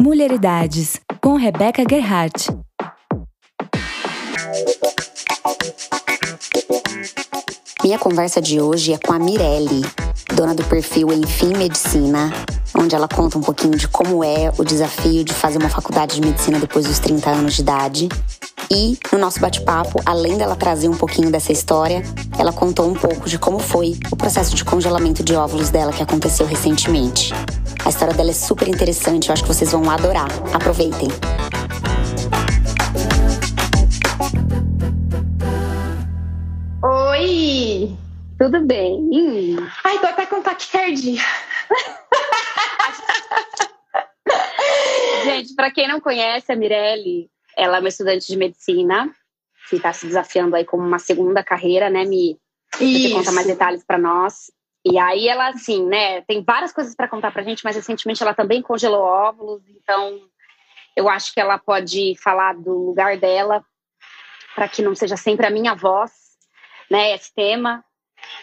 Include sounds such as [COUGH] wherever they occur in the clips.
Mulheridades, com Rebeca Gerhardt. Minha conversa de hoje é com a Mirelle, dona do perfil Enfim Medicina, onde ela conta um pouquinho de como é o desafio de fazer uma faculdade de medicina depois dos 30 anos de idade. E no nosso bate-papo, além dela trazer um pouquinho dessa história, ela contou um pouco de como foi o processo de congelamento de óvulos dela que aconteceu recentemente. A história dela é super interessante, eu acho que vocês vão adorar. Aproveitem! Oi! Tudo bem? Ai, tô até com taquicardia. [LAUGHS] Gente, para quem não conhece a Mirelle, ela é uma estudante de medicina que está se desafiando aí como uma segunda carreira, né, Mi? Você conta mais detalhes para nós. E aí ela, assim, né, tem várias coisas para contar pra gente, mas recentemente ela também congelou óvulos, então eu acho que ela pode falar do lugar dela para que não seja sempre a minha voz, né, esse tema,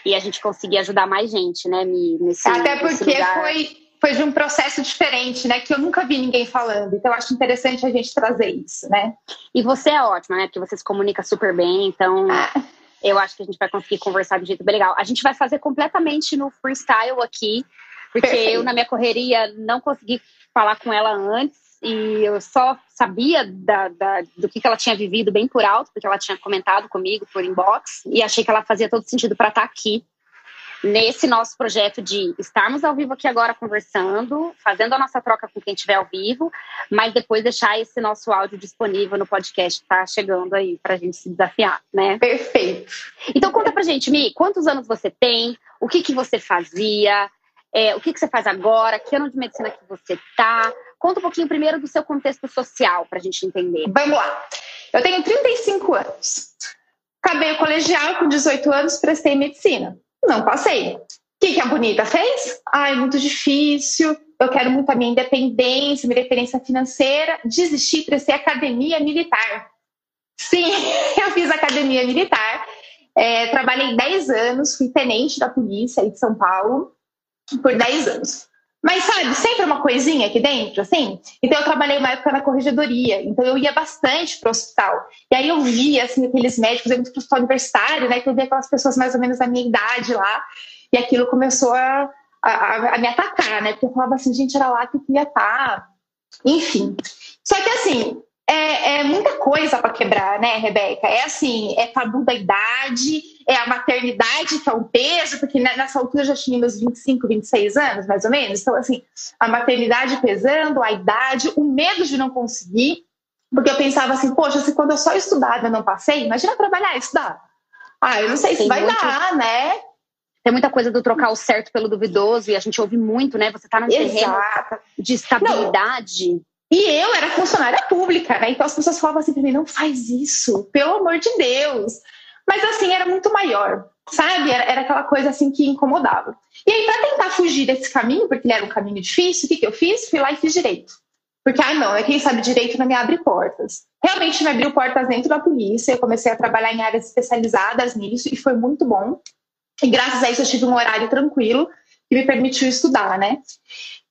e a gente conseguir ajudar mais gente, né, nesse Até porque foi foi de um processo diferente, né? Que eu nunca vi ninguém falando. Então, eu acho interessante a gente trazer isso, né? E você é ótima, né? Porque você se comunica super bem, então. Ah. Eu acho que a gente vai conseguir conversar de um jeito bem legal. A gente vai fazer completamente no freestyle aqui, porque Perfeito. eu, na minha correria, não consegui falar com ela antes e eu só sabia da, da, do que, que ela tinha vivido bem por alto, porque ela tinha comentado comigo por inbox, e achei que ela fazia todo sentido para estar tá aqui nesse nosso projeto de estarmos ao vivo aqui agora conversando, fazendo a nossa troca com quem estiver ao vivo, mas depois deixar esse nosso áudio disponível no podcast que tá chegando aí pra gente se desafiar, né? Perfeito. Então conta pra gente, Mi, quantos anos você tem? O que que você fazia? É, o que que você faz agora? Que ano de medicina que você tá? Conta um pouquinho primeiro do seu contexto social pra gente entender. Vamos lá. Eu tenho 35 anos. Acabei o colegial com 18 anos, prestei medicina. Não passei. O que, que a bonita fez? Ai, muito difícil. Eu quero muito a minha independência, minha independência financeira. Desisti, prestei academia militar. Sim, [LAUGHS] eu fiz academia militar. É, trabalhei 10 anos, fui tenente da polícia aí de São Paulo por 10 anos. Mas sabe, sempre uma coisinha aqui dentro, assim. Então eu trabalhei uma época na corregedoria, então eu ia bastante para o hospital. E aí eu via assim aqueles médicos, eu ia para o hospital universitário, né? Que eu via aquelas pessoas mais ou menos da minha idade lá. E aquilo começou a, a, a me atacar, né? Porque eu falava assim, gente, era lá que eu queria estar. Tá. Enfim. Só que assim, é, é muita coisa para quebrar, né, Rebeca? É assim, é tabu da idade, é a maternidade que é um peso, porque nessa altura eu já tinha meus 25, 26 anos, mais ou menos. Então, assim, a maternidade pesando, a idade, o medo de não conseguir, porque eu pensava assim, poxa, se quando eu só estudava eu não passei, imagina trabalhar e estudar. Ah, eu não sei se Tem vai muito... dar, né? Tem muita coisa do trocar o certo pelo duvidoso, e a gente ouve muito, né? Você tá num Exato. terreno de estabilidade. Não. E eu era funcionária pública, né? Então as pessoas falavam assim pra mim: não faz isso, pelo amor de Deus. Mas assim, era muito maior, sabe? Era, era aquela coisa assim que incomodava. E aí, para tentar fugir desse caminho, porque ele era um caminho difícil, o que, que eu fiz? Fui lá e fiz direito. Porque, ah, não, é quem sabe direito não me abre portas. Realmente me abriu portas dentro da polícia, eu comecei a trabalhar em áreas especializadas nisso e foi muito bom. E graças a isso eu tive um horário tranquilo que me permitiu estudar, né?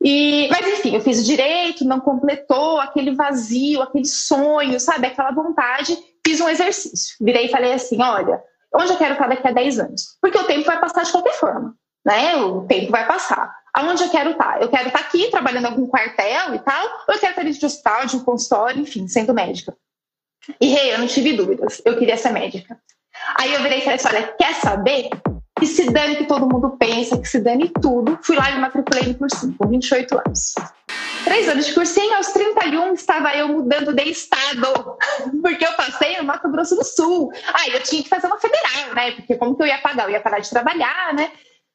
E, mas enfim, eu fiz direito, não completou aquele vazio, aquele sonho, sabe? Aquela vontade. Fiz um exercício. Virei e falei assim: olha, onde eu quero estar daqui a 10 anos? Porque o tempo vai passar de qualquer forma, né? O tempo vai passar. Aonde eu quero estar? Eu quero estar aqui, trabalhando em algum quartel e tal, ou eu quero estar dentro de hospital, de um consultório, enfim, sendo médica. E hey, eu não tive dúvidas, eu queria ser médica. Aí eu virei e falei assim: olha, quer saber? que se dane que todo mundo pensa, que se dane tudo. Fui lá e me matriculei no cursinho, com 28 anos. Três anos de cursinho, aos 31 estava eu mudando de estado, [LAUGHS] porque eu passei no Mato Grosso do Sul. Aí eu tinha que fazer uma federal, né? Porque como que eu ia pagar? Eu ia parar de trabalhar, né?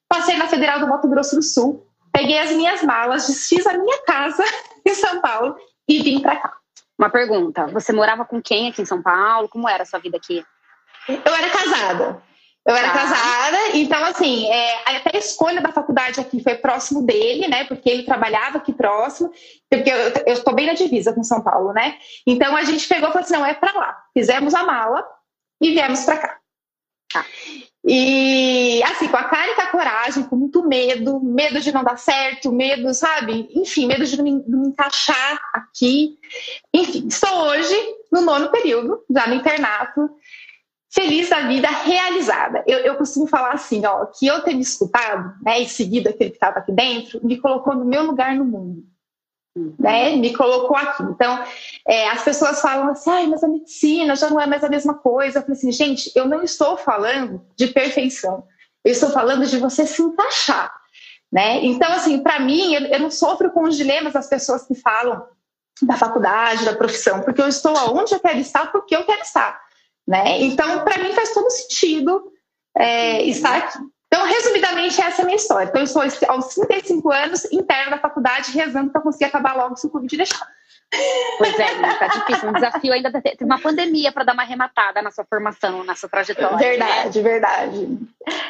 Passei na Federal do Mato Grosso do Sul, peguei as minhas malas, desfiz a minha casa [LAUGHS] em São Paulo e vim para cá. Uma pergunta: você morava com quem aqui em São Paulo? Como era a sua vida aqui? Eu era casada. Eu era tá. casada, então assim, é, até a escolha da faculdade aqui foi próximo dele, né? Porque ele trabalhava aqui próximo, porque eu estou bem na divisa com São Paulo, né? Então a gente pegou e falou assim: não, é para lá. Fizemos a mala e viemos para cá. Tá. E assim, com a cara e com a coragem, com muito medo, medo de não dar certo, medo, sabe? Enfim, medo de não me, não me encaixar aqui. Enfim, estou hoje no nono período, já no internato, feliz da vida, realizada. Eu, eu costumo falar assim, ó, que eu ter me escutado, né, e seguido aquele que estava aqui dentro, me colocou no meu lugar no mundo né, me colocou aqui. Então, é, as pessoas falam assim, ai, mas a medicina já não é mais a mesma coisa. Eu falei assim, gente, eu não estou falando de perfeição, eu estou falando de você se encaixar, né? Então, assim, para mim, eu, eu, não sofro com os dilemas das pessoas que falam da faculdade, da profissão, porque eu estou aonde eu quero estar, porque eu quero estar, né? Então, para mim faz todo sentido é, estar aqui. Então, resumidamente, essa é a minha história. Então, eu estou aos 35 anos, interna da faculdade, rezando para conseguir acabar logo se o Covid deixar. Pois é, tá difícil. Um desafio ainda ter uma pandemia para dar uma arrematada na sua formação, na sua trajetória. Verdade, né? verdade.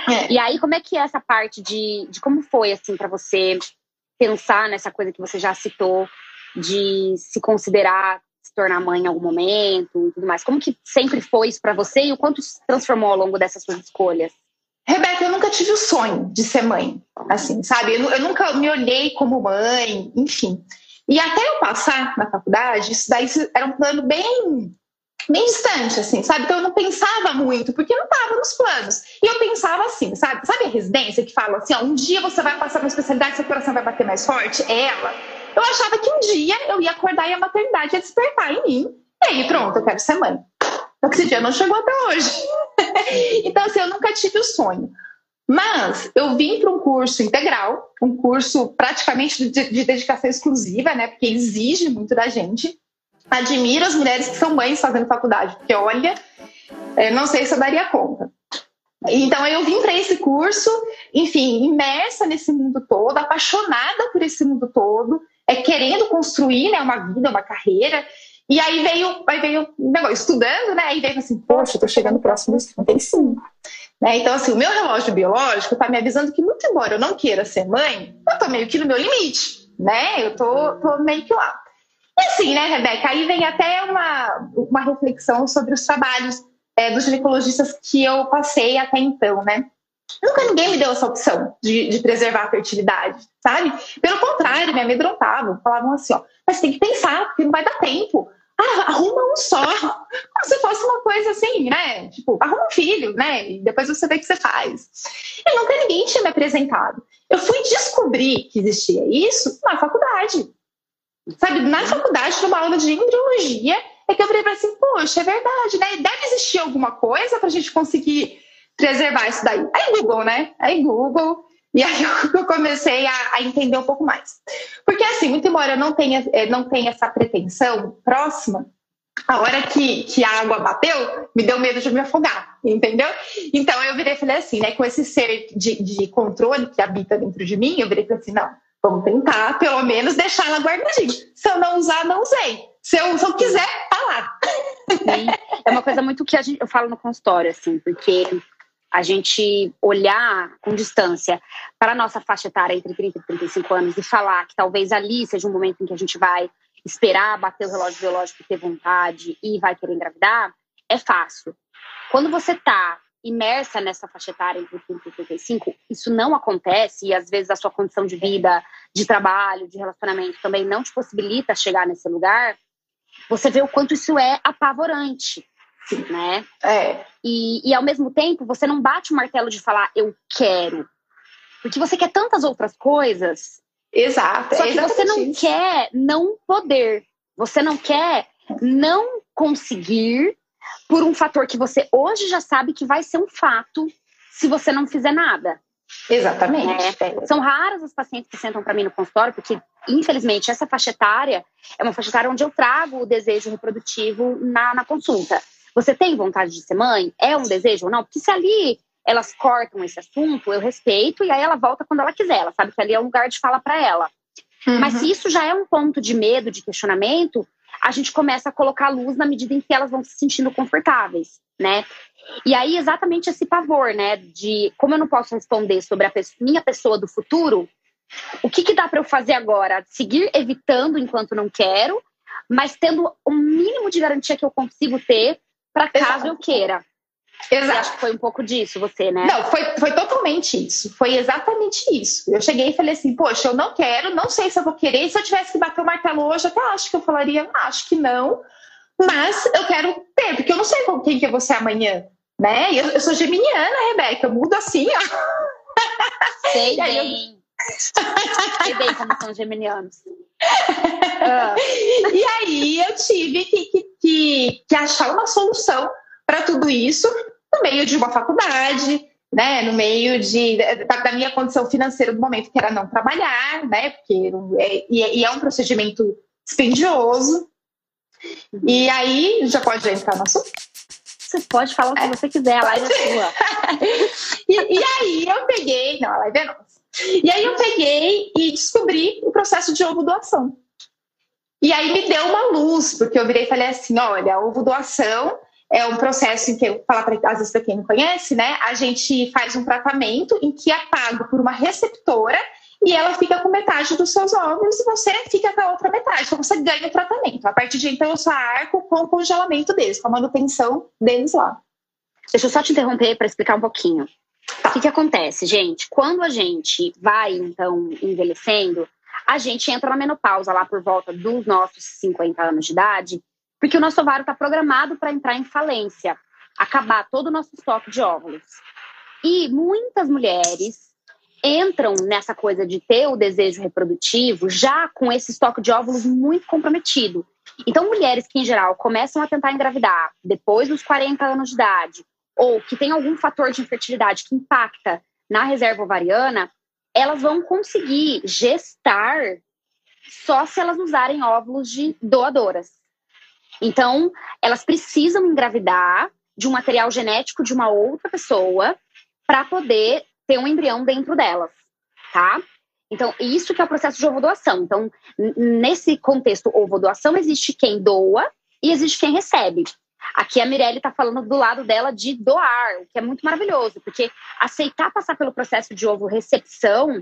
É. E aí, como é que é essa parte de, de como foi, assim, para você pensar nessa coisa que você já citou, de se considerar tornar mãe em algum momento e tudo mais? Como que sempre foi isso para você e o quanto se transformou ao longo dessas suas escolhas? Rebeca, eu nunca tive o sonho de ser mãe, assim, sabe? Eu, eu, nunca me olhei como mãe, enfim. E até eu passar na faculdade, isso daí era um plano bem, bem distante, assim, sabe? Então eu não pensava muito, porque não estava nos planos. E eu pensava assim, sabe? Sabe a residência que fala assim, ó, um dia você vai passar uma especialidade, seu coração vai bater mais forte? É ela. Eu achava que um dia eu ia acordar e a maternidade ia despertar em mim. E aí, pronto, eu quero ser mãe. Só que esse dia não chegou até hoje. [LAUGHS] então, assim, eu nunca tive o sonho. Mas eu vim para um curso integral, um curso praticamente de, de, dedicação exclusiva, né? Porque exige muito da gente. Admiro as mulheres que são mães fazendo faculdade, porque olha, não sei se eu daria conta. Então eu vim para esse curso, enfim, imersa nesse mundo todo, apaixonada por esse mundo todo, é querendo construir né, uma vida, uma carreira. E aí veio, aí veio negócio, estudando, né? Aí veio assim, poxa, eu tô chegando próximo dos 35. Né? Então, assim, o meu relógio biológico tá me avisando que, muito embora eu não queira ser mãe, eu tô meio que no meu limite, né? Eu tô, tô meio que lá. E assim, né, Rebeca, aí vem até uma, uma reflexão sobre os trabalhos é, dos ginecologistas que eu passei até então, né? Nunca ninguém me deu essa opção de, de, preservar a fertilidade, sabe? Pelo contrário, me amedrontavam, falavam assim, ó, mas tem que pensar, porque não vai dar tempo. Ah, arruma um só. Como se fosse uma coisa assim, né? Tipo, arruma um filho, né? E depois você vê o que você faz. E nunca ninguém tinha me apresentado. Eu fui descobrir que existia isso na faculdade. Sabe, na faculdade, numa aula de embriologia, é que eu falei assim, poxa, é verdade, né? Deve existir alguma coisa para a gente conseguir preservar isso daí. Aí Google, né? Aí Google. E aí [LAUGHS] eu comecei a, a, entender um pouco mais. Porque assim, muito embora eu não tenha, eh, não tenha essa pretensão próxima, a hora que, que a água bateu, me deu medo de me afogar, entendeu? Então eu virei e falei assim, né? Com esse ser de, de controle que habita dentro de mim, eu virei e falei assim, não, vamos tentar pelo menos deixar ela guardadinha. Se eu não usar, não usei. Se eu, se eu quiser, tá lá. Sim. É uma coisa muito que a gente, eu falo no consultório, assim, porque a gente olhar com distância para a nossa faixa etária entre 30 e 35 anos e falar que talvez ali seja um momento em que a gente vai esperar bater o relógio biológico e ter vontade e vai querer engravidar, é fácil. Quando você está imersa nessa faixa etária entre 30 e 35, isso não acontece e às vezes a sua condição de vida, de trabalho, de relacionamento também não te possibilita chegar nesse lugar, você vê o quanto isso é apavorante né? É. E, e ao mesmo tempo, você não bate o martelo de falar eu quero. Porque você quer tantas outras coisas. Exato. Só que você não quer não poder. Você não quer não conseguir por um fator que você hoje já sabe que vai ser um fato se você não fizer nada. Exatamente. É. São raras as pacientes que sentam para mim no consultório, porque, infelizmente, essa faixa etária é uma faixa etária onde eu trago o desejo reprodutivo na, na consulta. Você tem vontade de ser mãe? É um desejo ou não? Porque se ali elas cortam esse assunto, eu respeito e aí ela volta quando ela quiser. Ela sabe que ali é um lugar de fala para ela. Uhum. Mas se isso já é um ponto de medo, de questionamento, a gente começa a colocar luz na medida em que elas vão se sentindo confortáveis, né? E aí exatamente esse pavor, né, de como eu não posso responder sobre a pessoa, minha pessoa do futuro, o que, que dá para eu fazer agora? Seguir evitando enquanto não quero, mas tendo o mínimo de garantia que eu consigo ter para caso Exato. eu queira. Exato. acho que foi um pouco disso, você, né? Não, foi, foi totalmente isso. Foi exatamente isso. Eu cheguei e falei assim, poxa, eu não quero, não sei se eu vou querer. Se eu tivesse que bater o martelo hoje, até acho que eu falaria, acho que não. Mas eu quero ter, porque eu não sei com quem que eu vou ser amanhã, né? Eu, eu sou geminiana, Rebeca, eu mudo assim, ó. Sei [LAUGHS] bem. Eu... sei bem como são geminianos. Ah. E aí eu tive que, que, que, que achar uma solução para tudo isso no meio de uma faculdade, né, no meio de, da, da, minha condição financeira do momento, que era não trabalhar, né, porque é, e, é um procedimento dispendioso. E aí, já pode entrar no assunto? Você pode falar o que você quiser, a live é sua. [LAUGHS] e, e, aí eu peguei, não, a live é nossa. E aí eu peguei e descobri o processo de ovo doação. E aí me deu uma luz, porque eu virei e falei assim: olha, ovo doação é um processo em que, eu falar para às vezes para quem não conhece, né? A gente faz um tratamento em que é pago por uma receptora e ela fica com metade dos seus óvulos e você fica com a outra metade. Então você ganha o tratamento. A partir de então eu só arco com o congelamento deles, com a manutenção deles lá. Deixa eu só te interromper para explicar um pouquinho. O que, que acontece, gente? Quando a gente vai, então, envelhecendo, a gente entra na menopausa lá por volta dos nossos 50 anos de idade porque o nosso ovário está programado para entrar em falência, acabar todo o nosso estoque de óvulos. E muitas mulheres entram nessa coisa de ter o desejo reprodutivo já com esse estoque de óvulos muito comprometido. Então, mulheres que, em geral, começam a tentar engravidar depois dos 40 anos de idade, ou que tem algum fator de infertilidade que impacta na reserva ovariana, elas vão conseguir gestar só se elas usarem óvulos de doadoras. Então, elas precisam engravidar de um material genético de uma outra pessoa para poder ter um embrião dentro delas, tá? Então, isso que é o processo de ovodoação. Então, nesse contexto ovodoação, existe quem doa e existe quem recebe. Aqui a Mirelle está falando do lado dela de doar, o que é muito maravilhoso, porque aceitar passar pelo processo de ovo recepção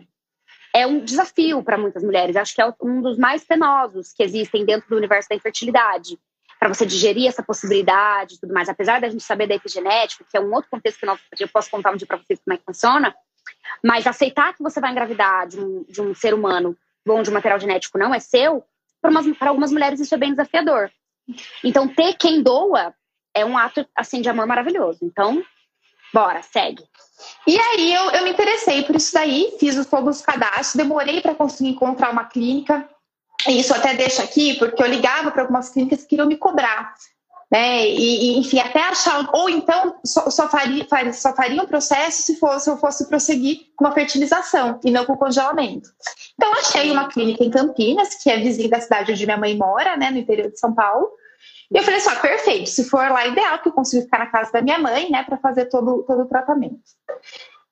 é um desafio para muitas mulheres. Acho que é um dos mais penosos que existem dentro do universo da infertilidade para você digerir essa possibilidade e tudo mais. Apesar da gente saber da epigenética, que é um outro contexto que eu posso contar um dia para vocês como é que funciona, mas aceitar que você vai engravidar de um, de um ser humano onde o material genético não é seu, para algumas mulheres isso é bem desafiador. Então, ter quem doa é um ato assim de amor maravilhoso. Então, bora, segue. E aí eu, eu me interessei por isso daí, fiz todos os cadastros, demorei para conseguir encontrar uma clínica isso até deixo aqui, porque eu ligava para algumas clínicas que queriam me cobrar. Né? E, e, enfim, até achar, ou então só, só, faria, só faria um processo se, fosse, eu fosse prosseguir com a fertilização e não com congelamento. Então, achei uma clínica em Campinas, que é vizinha da cidade onde minha mãe mora, né, no interior de São Paulo. E eu falei assim: ah, perfeito, se for lá, ideal, que eu consigo ficar na casa da minha mãe, né, para fazer todo, todo o tratamento.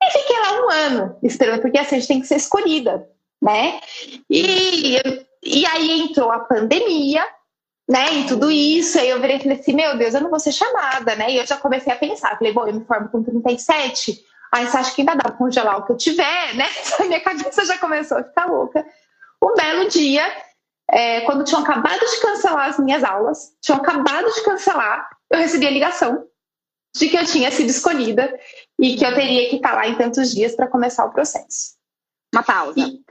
E fiquei lá um ano esperando, porque assim, a gente tem que ser escolhida, né? E e aí entrou a pandemia, né? E tudo isso. Aí eu virei e falei assim: meu Deus, eu não vou ser chamada, né? E eu já comecei a pensar. Falei, bom, eu me formo com 37. Aí você acha que ainda dá pra congelar o que eu tiver, né? [LAUGHS] A minha cabeça já começou a ficar louca. Um belo dia, é, quando tinham acabado de cancelar as minhas aulas, tinham acabado de cancelar, eu recebi a ligação de que eu tinha sido escolhida e que eu teria que estar lá em tantos dias para começar o processo. Uma pausa. E,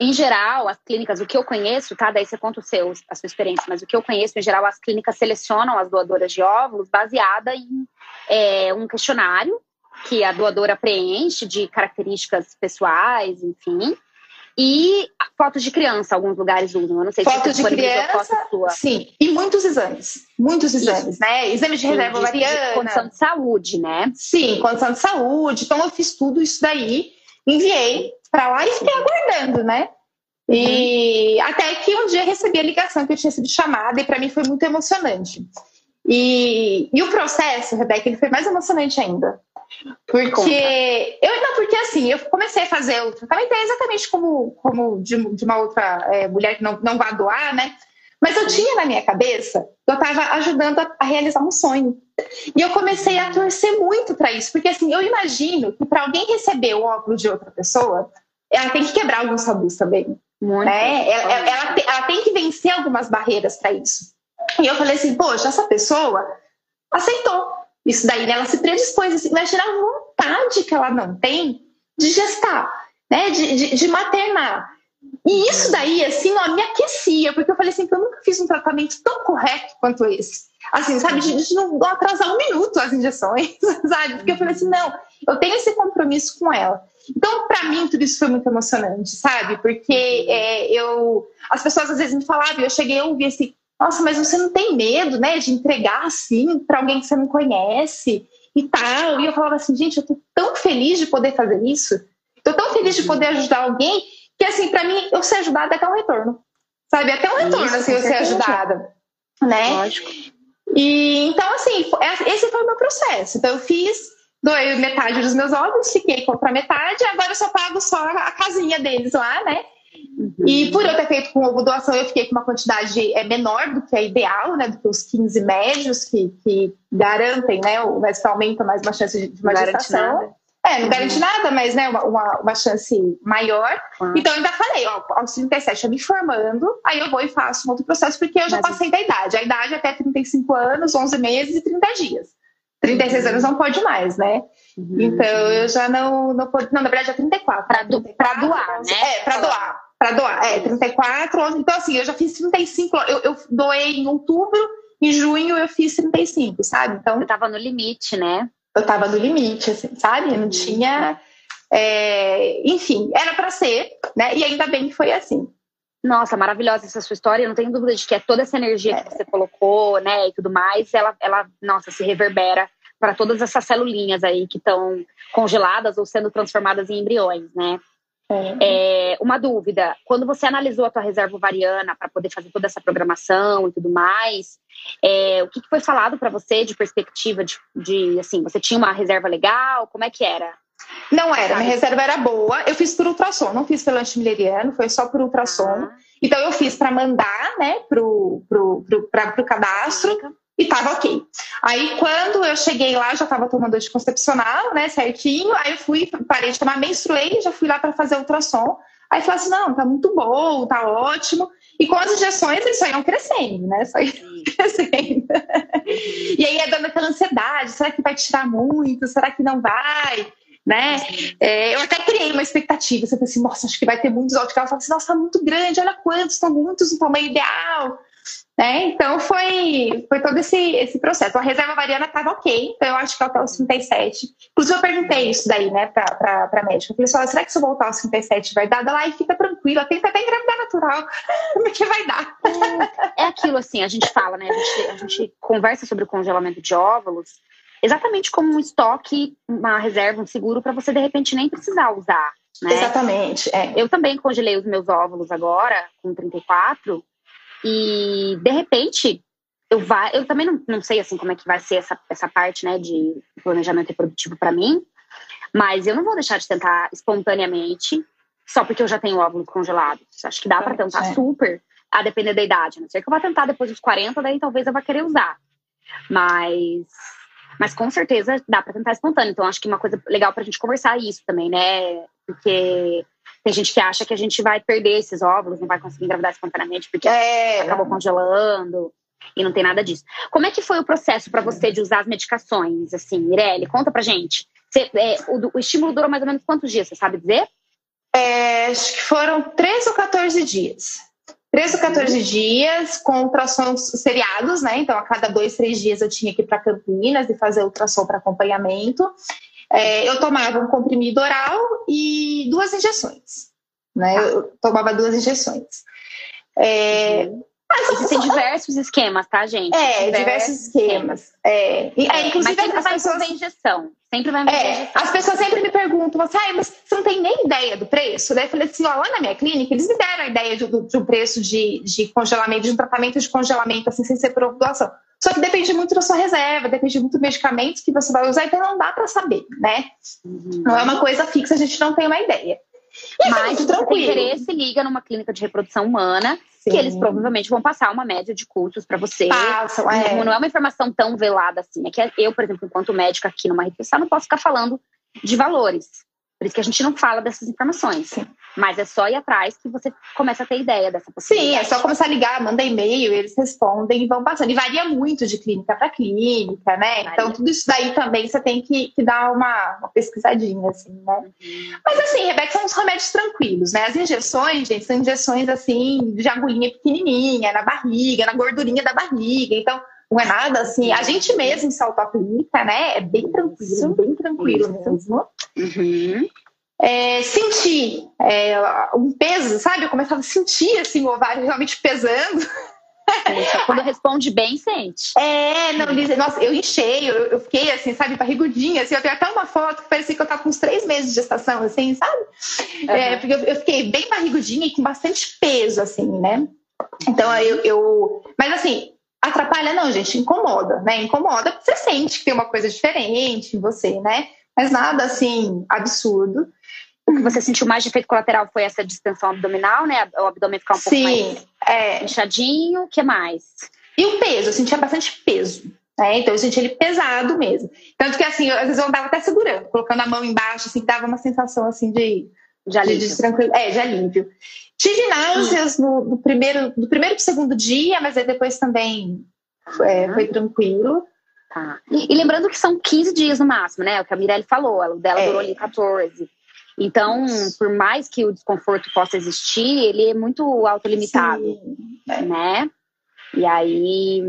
em geral, as clínicas, o que eu conheço, tá? Daí você conta o seu, a sua experiência, mas o que eu conheço, em geral, as clínicas selecionam as doadoras de óvulos baseada em é, um questionário que a doadora preenche de características pessoais, enfim. E fotos de criança, alguns lugares usam. Eu não sei fotos se de criança, foto sua. Sim, e muitos exames. Muitos exames, Isso. né? Exame de reserva ovariana. Condição de saúde, né? Sim, condição de saúde. Então, eu fiz tudo isso daí, enviei para lá e fiquei aguardando, né? E uhum. até que um dia recebi a ligação que eu tinha sido chamada e para mim foi muito emocionante. E, e o processo, Rebeca, ele foi mais emocionante ainda. Porque eu não, porque assim, eu comecei a fazer o tratamento é exatamente como, como de, de uma outra é, mulher que não, não vai doar, né? Mas eu tinha na minha cabeça, eu estava ajudando a, a, realizar um sonho. E eu comecei a torcer muito para isso, porque assim, eu imagino que para alguém receber o óculo de outra pessoa, ela tem que quebrar alguns tabus também. Muito né? Ela, ela, ela, ela, tem que vencer algumas barreiras para isso. E eu falei assim, poxa, essa pessoa aceitou. isso daí, né? Ela se predispôs, assim, imagina a vontade que ela não tem de gestar, né? De, de, de maternar. E isso daí, assim, ó, me aquecia, porque eu falei assim, que eu nunca fiz um tratamento tão correto quanto esse. Assim, sabe, de, de não atrasar um minuto as injeções, [LAUGHS] sabe? Porque eu falei assim, não, eu tenho esse compromisso com ela. Então, para mim, tudo isso foi muito emocionante, sabe? Porque é, eu. As pessoas às vezes me falavam, eu cheguei a ouvir assim, nossa, mas você não tem medo, né, de entregar assim para alguém que você não conhece e tal. E eu falava assim, gente, eu tô tão feliz de poder fazer isso. Tô tão feliz de poder ajudar alguém que, assim, para mim, eu ser ajudada é até um retorno. Sabe? Até um retorno, isso, assim, eu ser ajudada. Né? Lógico. E, então, assim, é, esse foi o meu processo. Então, eu fiz, doei metade dos meus óvulos, fiquei com outra metade, agora eu só pago só a casinha deles lá, né? Uhum. E por eu ter feito com ovo doação, eu fiquei com uma quantidade é, menor do que é ideal, né? Do que os 15 médios que, que garantem, né? O, mas aumenta mais uma chance de, de uma gestação. É, não garante nada, mas né, uma, uma, uma chance maior. Uhum. Então, eu ainda falei, ó, aos 37 eu me formando, aí eu vou e faço um outro processo, porque eu já mas... passei da idade. A idade é até 35 anos, 11 meses e 30 dias. 36 uhum. anos não pode mais, né? Uhum. Então, eu já não, não pode. Não, na verdade é 34. Para do, doar, né? É, para doar. Para doar, é, 34. Então, assim, eu já fiz 35. Eu, eu doei em outubro, em junho eu fiz 35, sabe? Então. Eu tava no limite, né? Eu tava no limite, assim, sabe? Eu não tinha. É, enfim, era para ser, né? E ainda bem que foi assim. Nossa, maravilhosa essa sua história. Eu não tenho dúvida de que é toda essa energia é. que você colocou, né, e tudo mais, ela, ela nossa, se reverbera para todas essas celulinhas aí que estão congeladas ou sendo transformadas em embriões, né? É. É, uma dúvida: quando você analisou a tua reserva ovariana para poder fazer toda essa programação e tudo mais, é, o que, que, foi falado para você de perspectiva de, de, assim, você tinha uma reserva legal? Como é que era? Não era, minha reserva era boa. Eu fiz por ultrassom, não fiz pelo antimileriano, foi só por ultrassom. Ah. Então eu fiz para mandar, né, pro, pro, pro, pra, pro cadastro e tava ok. Aí quando eu cheguei lá, já tava tomando anticoncepcional, né, certinho. Aí eu fui, parei de tomar, menstruei, já fui lá para fazer ultrassom. Aí falei assim: não, tá muito bom, tá ótimo. E com as injeções eles só iam crescendo, né? Só iam crescendo. e aí é dando aquela ansiedade: será que vai tirar muito? Será que não vai? Né? É, eu até criei uma expectativa. Você pensa assim: nossa, acho que vai ter muitos óticos. Ela fala assim: nossa, tá muito grande, olha quantos, estão muitos no tamanho ideal. Né? Então foi, foi todo esse, esse processo. A reserva variana estava ok, então eu acho que até os 37. Inclusive, eu perguntei isso daí, né, para a médica. Eu falei assim: será que se eu voltar aos 37 vai dar? Ela, e fica tranquila, tenta até engravidar natural, [LAUGHS] porque vai dar. É, é, aquilo assim, a gente fala, né? A gente, a gente conversa sobre o congelamento de óvulos exatamente como um estoque, uma reserva, um seguro para você de repente nem precisar usar. Né? Exatamente. É. Eu também congelei os meus óvulos agora, com 34, e de repente, eu vai, eu também não, não sei assim como é que vai ser essa, essa parte, né, de planejamento reprodutivo para mim, mas eu não vou deixar de tentar espontaneamente, só porque eu já tenho óvulos congelados. Acho que dá para tentar é. super, a depender da idade. Não sei que eu vou tentar depois dos 40, daí talvez eu vá querer usar. Mas mas com certeza dá para tentar espontâneo. Então acho que uma coisa legal pra gente conversar é isso também, né? Porque tem gente que acha que a gente vai perder esses óvulos, não vai conseguir engravidar espontaneamente porque é. acabou congelando. E não tem nada disso. Como é que foi o processo para você de usar as medicações? Assim, Mirelle, conta pra gente. Você, é, o, o, estímulo durou mais ou menos quantos dias, você sabe dizer? É, acho que foram 13 ou 14 dias. 13 ou 14 dias com ultrassons seriados, né? Então, a cada dois, três dias eu tinha que ir para Campinas e fazer ultrassom para acompanhamento. É, eu tomava um comprimido oral e duas injeções. Né? Eu tomava duas injeções. É, uhum. Mas existem diversos esquemas, tá, gente? É, diversos, diversos esquemas. esquemas. É. É, inclusive, mas sempre vai pessoas... injeção. Sempre vai é, injeção. As pessoas sempre me perguntam, assim, ah, mas você não tem nem ideia do preço? Daí eu falei assim, ó, lá na minha clínica, eles me deram a ideia de, de um preço de, de congelamento, de um tratamento de congelamento, assim, sem ser por doação. Só que depende muito da sua reserva, depende muito dos medicamentos que você vai usar, então não dá para saber, né? Uhum. Não é uma coisa fixa, a gente não tem uma ideia. E Mas se você tem interesse, liga numa clínica de reprodução humana, Sim. que eles provavelmente vão passar uma média de cursos para você. Passam, é. não, não, é uma informação tão velada assim. É que eu, por exemplo, enquanto médica aqui numa reprodução, não posso ficar falando de valores. Por isso que a gente não fala dessas informações. Sim. Mas é só ir atrás que você começa a ter ideia dessa possibilidade. Sim, é só começar a ligar, manda e-mail, eles respondem e vão passando. E varia muito de clínica para clínica, né? Varia. Então, tudo isso daí também você tem que, que dar uma, uma, pesquisadinha, assim, né? Uhum. Mas assim, Rebeca, são uns remédios tranquilos, né? As injeções, gente, são injeções assim, de agulhinha pequenininha, na barriga, na gordurinha da barriga. Então, não é nada assim. A gente mesmo em salto clínica, né? É bem tranquilo, bem tranquilo mesmo. Uhum. É, sentir é, um peso, sabe? Eu começava a sentir assim, o ovário realmente pesando. Quando responde bem, sente. É, não, Lisa, nossa, eu enchei, eu, eu, fiquei assim, sabe, barrigudinha, assim, eu tenho até uma foto que parecia que eu tava com uns três meses de gestação, assim, sabe? Uhum. É, porque eu, eu, fiquei bem barrigudinha e com bastante peso, assim, né? Então, eu, eu... Mas, assim, Atrapalha não, gente, incomoda, né? Incomoda porque você sente que tem uma coisa diferente em você, né? Mas nada assim absurdo. O que você sentiu mais de efeito colateral foi essa distensão abdominal, né? O abdômen ficar um pouco Sim, mais é. inchadinho. O que mais? E o peso, eu sentia bastante peso. Né? Então eu sentia ele pesado mesmo. Tanto que assim, às vezes eu andava até segurando, colocando a mão embaixo, assim, dava uma sensação assim de, de alívio. De, é, de alívio. Tive náuseas no, no, primeiro, no primeiro e segundo dia, mas aí depois também é, foi tranquilo. Tá. E, e, lembrando que são 15 dias no máximo, né? O que a Mirelle falou, o dela é. durou ali 14. Então, por mais que o desconforto possa existir, ele é muito autolimitado, Sim. né? E aí,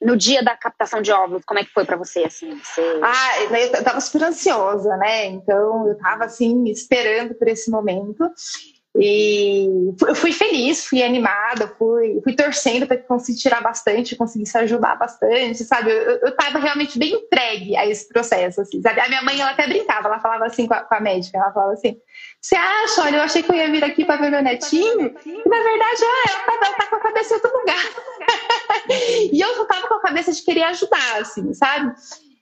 no dia da captação de óvulos, como é que foi para você, assim? Você... Ah, eu tava super ansiosa, né? Então, eu tava, assim, esperando por esse momento. E eu fui feliz, fui animada, fui, fui torcendo para que conseguisse tirar bastante, conseguisse ajudar bastante, sabe? Eu, estava realmente bem entregue a esse processo, assim, sabe? A minha mãe, ela até brincava, ela falava assim com a, com a médica, ela falava assim, você acha? Olha, eu achei que eu ia vir aqui para ver meu netinho, e na verdade, ah, ela tá, ela tá com a cabeça em outro lugar. [LAUGHS] e eu só tava com a cabeça de querer ajudar, assim, sabe?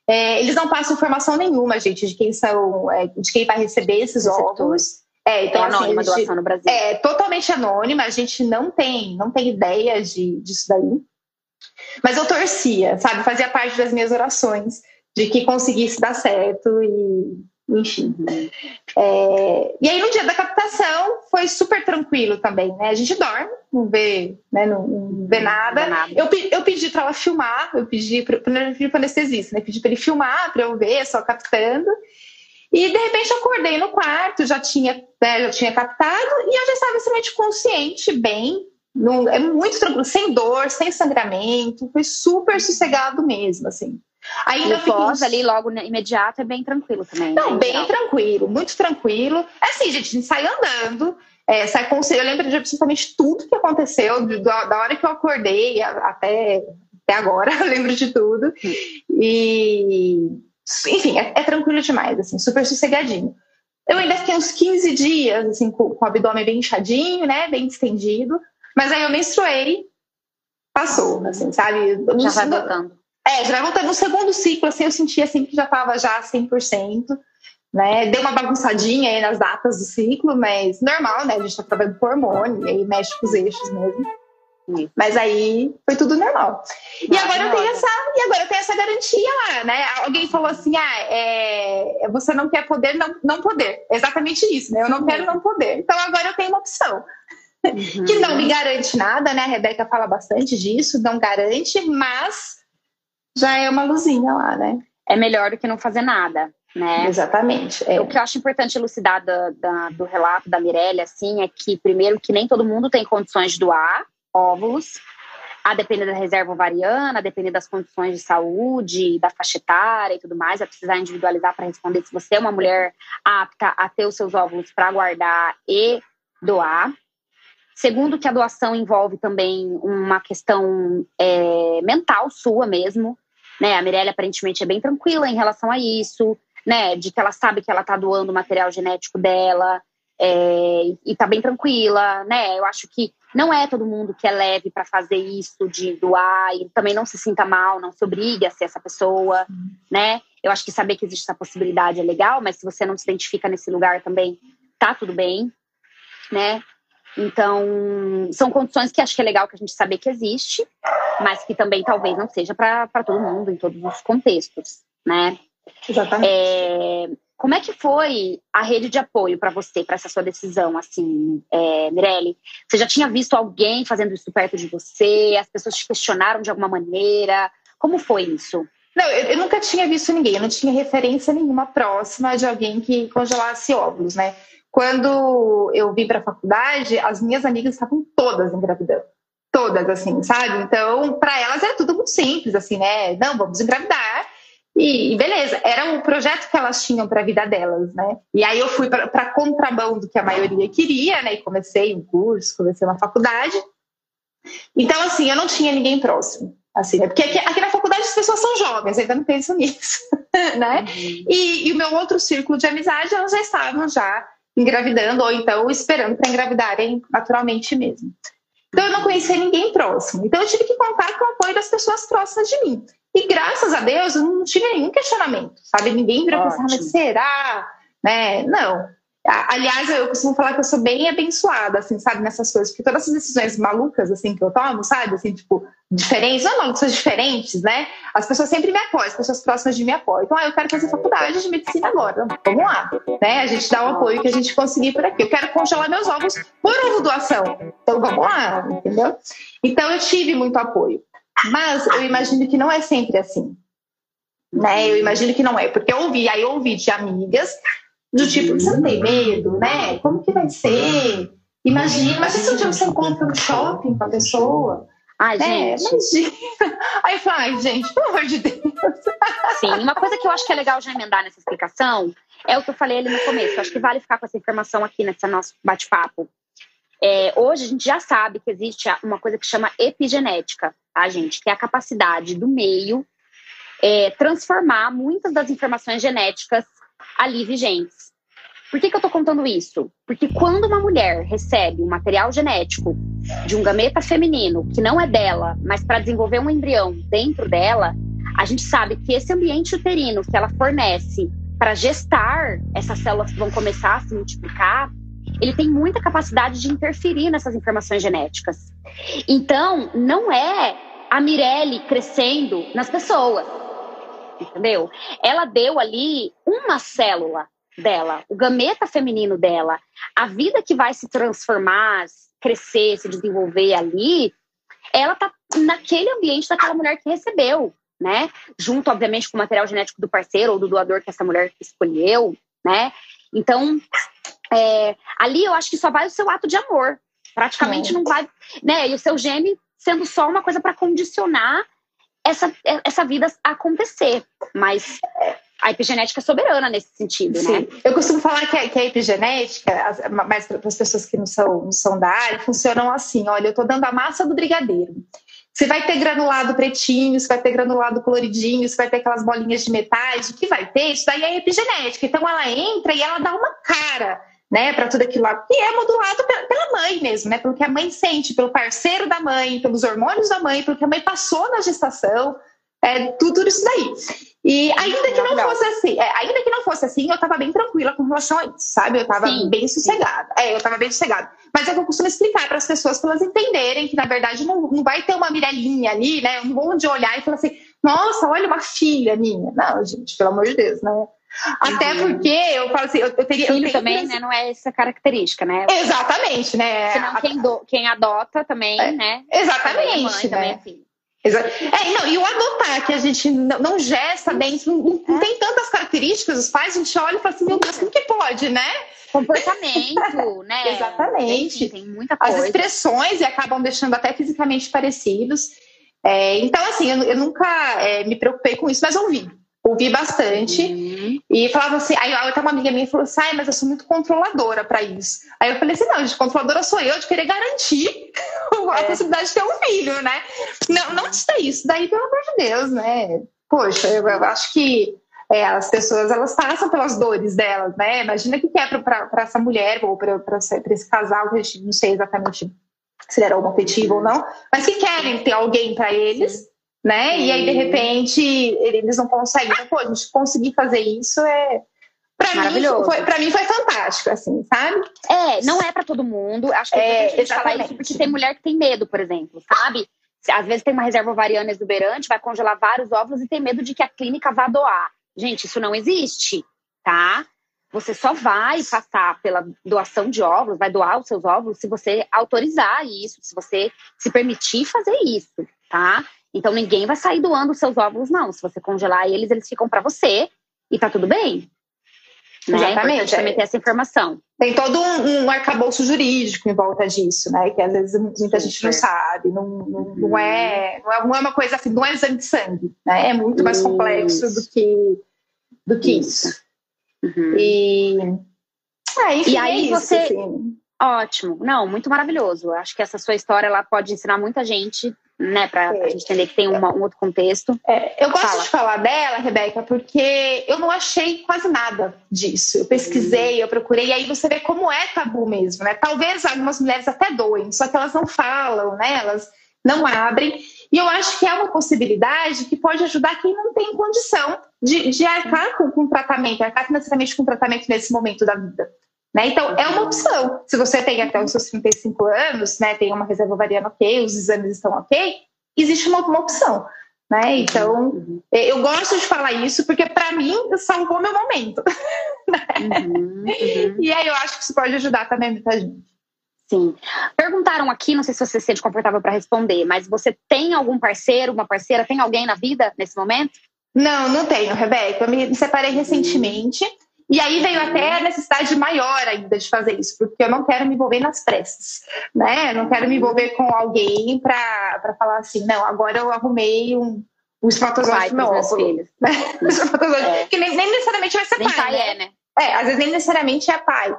É, eles não passam informação nenhuma, gente, de quem são, é, de quem vai receber esses óvulos. É, então, é anônima assim, a doação no Brasil. É totalmente anônima, a gente não tem, não tem ideia de, disso daí. Mas eu torcia, sabe? Fazia parte das minhas orações de que conseguisse dar certo e, enfim. É, e aí no dia da captação foi super tranquilo também, né? A gente dorme, não vê, né? não, não vê nada. Não nada. Eu, eu pedi para ela filmar, eu pedi para o anestesista, né? Pedi para ele filmar para eu ver, só captando. E de repente acordei no quarto, já tinha, né, já tinha captado e eu já estava extremamente consciente, bem, no, é muito tranquilo, sem dor, sem sangramento, foi super sossegado mesmo, assim. Ainda o pós ali logo imediato é bem tranquilo também. Não, né, bem geral. tranquilo, muito tranquilo. É assim, gente, a gente sai andando, é, sai com, eu lembro de absolutamente tudo que aconteceu, da, da hora que eu acordei até, até agora, [LAUGHS] eu lembro de tudo. E enfim, é, é, tranquilo demais, assim, super sossegadinho. Eu ainda fiquei uns 15 dias, assim, com, com o abdômen bem inchadinho, né, bem distendido, mas aí eu menstruei, passou, assim, sabe? Já vai voltando. É, já vai voltando. No segundo ciclo, assim, eu sentia assim que já estava já 100%, né? Deu uma bagunçadinha aí nas datas do ciclo, mas normal, né? A gente tá trabalhando com hormônio, e aí mexe com os eixos mesmo. Mas aí foi tudo normal. E agora, eu tenho essa, e agora eu tenho essa garantia lá, né? Alguém falou assim: ah, é, você não quer poder, não, não poder. exatamente isso, né? Eu não quero não poder. Então agora eu tenho uma opção. Uhum. que não me garante nada, né? A Rebeca fala bastante disso, não garante, mas já é uma luzinha lá, né? É melhor do que não fazer nada. Né? Exatamente. É. O que eu acho importante elucidar da, da, do relato da Mirelle, assim, é que, primeiro, que nem todo mundo tem condições de doar, óvulos, a depender da reserva ovariana, a depender das condições de saúde, da faixa etária e tudo mais, vai precisar individualizar para responder se você é uma mulher apta a ter os seus óvulos para guardar e doar. Segundo, que a doação envolve também uma questão é, mental sua mesmo, né? A Mirelle aparentemente é bem tranquila em relação a isso, né? De que ela sabe que ela está doando o material genético dela, é, e tá bem tranquila, né? Eu acho que não é todo mundo que é leve para fazer isso de doar e também não se sinta mal, não se obrigue a ser essa pessoa, né? Eu acho que saber que existe essa possibilidade é legal, mas se você não se identifica nesse lugar também, tá tudo bem, né? Então, são condições que acho que é legal que a gente saber que existe, mas que também talvez não seja para todo mundo, em todos os contextos, né? Exatamente. É, como é que foi a rede de apoio para você, para essa sua decisão, assim, é, Mirelle? Você já tinha visto alguém fazendo isso perto de você? As pessoas te questionaram de alguma maneira? Como foi isso? Não, eu, eu nunca tinha visto ninguém, eu não tinha referência nenhuma próxima de alguém que congelasse óvulos, né? Quando eu vim para a faculdade, as minhas amigas estavam todas engravidando. Todas, assim, sabe? Então, para elas era tudo muito simples, assim, né? Não, vamos engravidar e, e, beleza, era o projeto que elas tinham para a vida delas, né? E aí eu fui para contramão do que a maioria queria, né? E comecei um curso, comecei uma faculdade. Então, assim, eu não tinha ninguém próximo. Assim, né? Porque aqui, aqui, na faculdade as pessoas são jovens, ainda não pensam nisso, [LAUGHS] né? Uhum. E, e, o meu outro círculo de amizade, elas já estavam já engravidando ou então esperando para engravidarem naturalmente mesmo. Então eu não conhecia ninguém próximo. Então eu tive que contar com o apoio das pessoas próximas de mim. E graças a Deus eu não tive nenhum questionamento, sabe? Ninguém virou pensar, mas será? Né? Não. Aliás, eu costumo falar que eu sou bem abençoada, assim, sabe, nessas coisas, porque todas essas decisões malucas, assim, que eu tomo, sabe, assim, tipo, diferentes, não malucas, diferentes, né? As pessoas sempre me apoiam, as pessoas próximas de mim apoiam. Então, ah, eu quero fazer faculdade de medicina agora, vamos lá, né? A gente dá o apoio que a gente conseguir por aqui. Eu quero congelar meus ovos por ovo doação, então vamos lá, entendeu? Então, eu tive muito apoio. Mas eu imagino que não é sempre assim. Né? Eu imagino que não é, porque eu ouvi, aí eu ouvi de amigas do tipo, você não tem medo, né? Como que vai ser? Imagina, imagina se um dia você encontra no shopping com a pessoa. Ai, né? gente. Imagina. [LAUGHS] Aí eu falo, ai, gente, pelo amor de Deus. Sim, uma coisa que eu acho que é legal já emendar nessa explicação é o que eu falei ali no começo. Eu acho que vale ficar com essa informação aqui nesse nosso bate-papo. É, hoje a gente já sabe que existe uma coisa que chama epigenética, tá, gente? Que é a capacidade do meio é, transformar muitas das informações genéticas ali vigentes. Por que, que eu estou contando isso? Porque quando uma mulher recebe um material genético de um gameta feminino que não é dela, mas para desenvolver um embrião dentro dela, a gente sabe que esse ambiente uterino que ela fornece para gestar essas células que vão começar a se multiplicar ele tem muita capacidade de interferir nessas informações genéticas. Então, não é a Mirelle crescendo nas pessoas, entendeu? Ela deu ali uma célula dela, o gameta feminino dela, a vida que vai se transformar, crescer, se desenvolver ali, ela tá naquele ambiente daquela mulher que recebeu, né? Junto, obviamente, com o material genético do parceiro ou do doador que essa mulher escolheu, né? Então, é, ali eu acho que só vai o seu ato de amor. Praticamente é. não vai. Né? E o seu gene sendo só uma coisa para condicionar essa, essa vida acontecer. Mas a epigenética é soberana nesse sentido, Sim. né? Eu costumo falar que a, que a epigenética, mas para as pessoas que não são, não são da área, funcionam assim: olha, eu estou dando a massa do brigadeiro. Você vai ter granulado pretinho, você vai ter granulado coloridinho, você vai ter aquelas bolinhas de metais. O que vai ter? Isso daí é epigenética. Então ela entra e ela dá uma cara né, para tudo aquilo lá, e é modulado pela mãe mesmo, né, pelo que a mãe sente, pelo parceiro da mãe, pelos hormônios da mãe, pelo que a mãe passou na gestação, é, tudo isso daí. E ainda que não fosse assim, é, ainda que não fosse assim, eu estava bem tranquila com relação a isso, sabe? Eu estava bem sossegada. É, eu estava bem sossegada. Mas é que eu costumo explicar para as pessoas para elas entenderem que, na verdade, não, não vai ter uma mirelinha ali, né? Um bom de olhar e falar assim, nossa, olha uma filha minha. Não, gente, pelo amor de Deus, né? Até porque eu falo assim, eu, eu teria. Filho eu também, né? Não é essa característica, né? Exatamente, né? Senão quem, do, quem adota também, é, né? Exatamente. Mãe, né? Também é filho. É, não, e o adotar, que a gente não, gesta dentro, não, não, tem tantas características, os pais, a gente olha e fala assim, meu Deus, como que pode, né? Comportamento, [LAUGHS] né? Exatamente. Tem, tem muita coisa. As expressões e acabam deixando até fisicamente parecidos. É, então, assim, eu, eu nunca é, me preocupei com isso, mas ouvi ouvi bastante uhum. e falava assim. Aí até uma amiga minha falou assim: mas eu sou muito controladora para isso. Aí eu falei assim: não, gente, controladora sou eu de querer garantir a é. possibilidade de ter um filho, né? Não, não isso daí, isso daí, pelo amor de Deus, né? Poxa, eu, eu acho que é, as pessoas elas passam pelas dores delas, né? Imagina o que é para essa mulher ou para esse casal, que a gente não sei exatamente se era homoafetivo ou não, mas que querem ter alguém para eles né? E aí, de repente, eles não conseguem. Então, pô, a gente conseguir fazer isso é. Pra mim, foi, pra mim foi fantástico, assim, sabe? É, não é para todo mundo. Acho que é, é falar isso porque tem mulher que tem medo, por exemplo, sabe? Às vezes tem uma reserva ovariana exuberante, vai congelar vários óvulos e tem medo de que a clínica vá doar. Gente, isso não existe. tá? Você só vai passar pela doação de óvulos, vai doar os seus óvulos se você autorizar isso, se você se permitir fazer isso, tá? Então ninguém vai sair doando os seus óvulos, não. Se você congelar eles, eles ficam para você e tá tudo bem. Né? Exatamente. É também ter essa informação. Tem todo um, um arcabouço jurídico em volta disso, né? Que às vezes muita gente não sabe. Não, não, não, é, não é uma coisa assim, não é exame de sangue, né? É muito mais complexo do que, do que isso. isso. Uhum. E, ah, enfim, e aí é isso, você. Assim. Ótimo, não, muito maravilhoso. Acho que essa sua história ela pode ensinar muita gente, né, para é. a gente entender que tem uma, um outro contexto. É, eu gosto Fala. de falar dela, Rebeca, porque eu não achei quase nada disso. Eu pesquisei, uhum. eu procurei, e aí você vê como é tabu mesmo, né? Talvez algumas mulheres até doem, só que elas não falam, né? Elas não abrem. E eu acho que é uma possibilidade que pode ajudar quem não tem condição de, de arcar com, com tratamento, arcar financeiramente com tratamento nesse momento da vida. Né? Então, é uma opção. Se você tem até os seus 35 anos, né, tem uma reserva ovariana ok, os exames estão ok, existe uma, uma opção. Né? Então, uhum. eu gosto de falar isso porque, para mim, salvou meu momento. [LAUGHS] Né? Uhum, uhum. E aí eu acho que isso pode ajudar também muita gente. Sim. Perguntaram aqui, não sei se você se sente confortável para responder, mas você tem algum parceiro, uma parceira, tem alguém na vida nesse momento? Não, não tenho, Rebeca. Eu me separei recentemente. E aí veio até a necessidade maior ainda de fazer isso, porque eu não quero me envolver nas pressas, né? Eu não quero me envolver com alguém para falar assim, não, agora eu arrumei um, um espermatozoide meu óvulo. Né? É. Que nem, nem, necessariamente vai ser nem pai, pai né? é, né? É, às vezes nem necessariamente é pai.